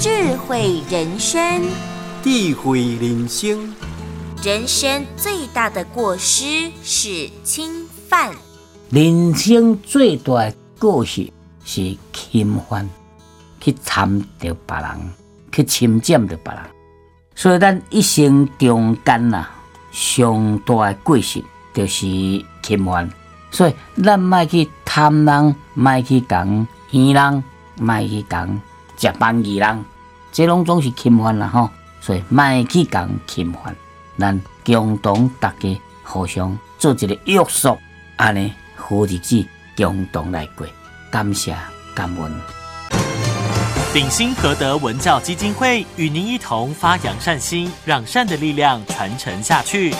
智慧人生，智慧人生。人生最大的过失是侵犯。人生最大的过失是侵犯，去参着别人，去侵占着别人。所以咱一生中间呐，上大的过失就是侵犯。所以咱莫去贪人，莫去讲骗人，莫去讲食便宜人，这拢总是侵犯啦吼。所以莫去讲侵犯。咱共同大家互相做一个约束，安尼好日子共同来过。感谢感恩。鼎新和德文教基金会与您一同发扬善心，让善的力量传承下去。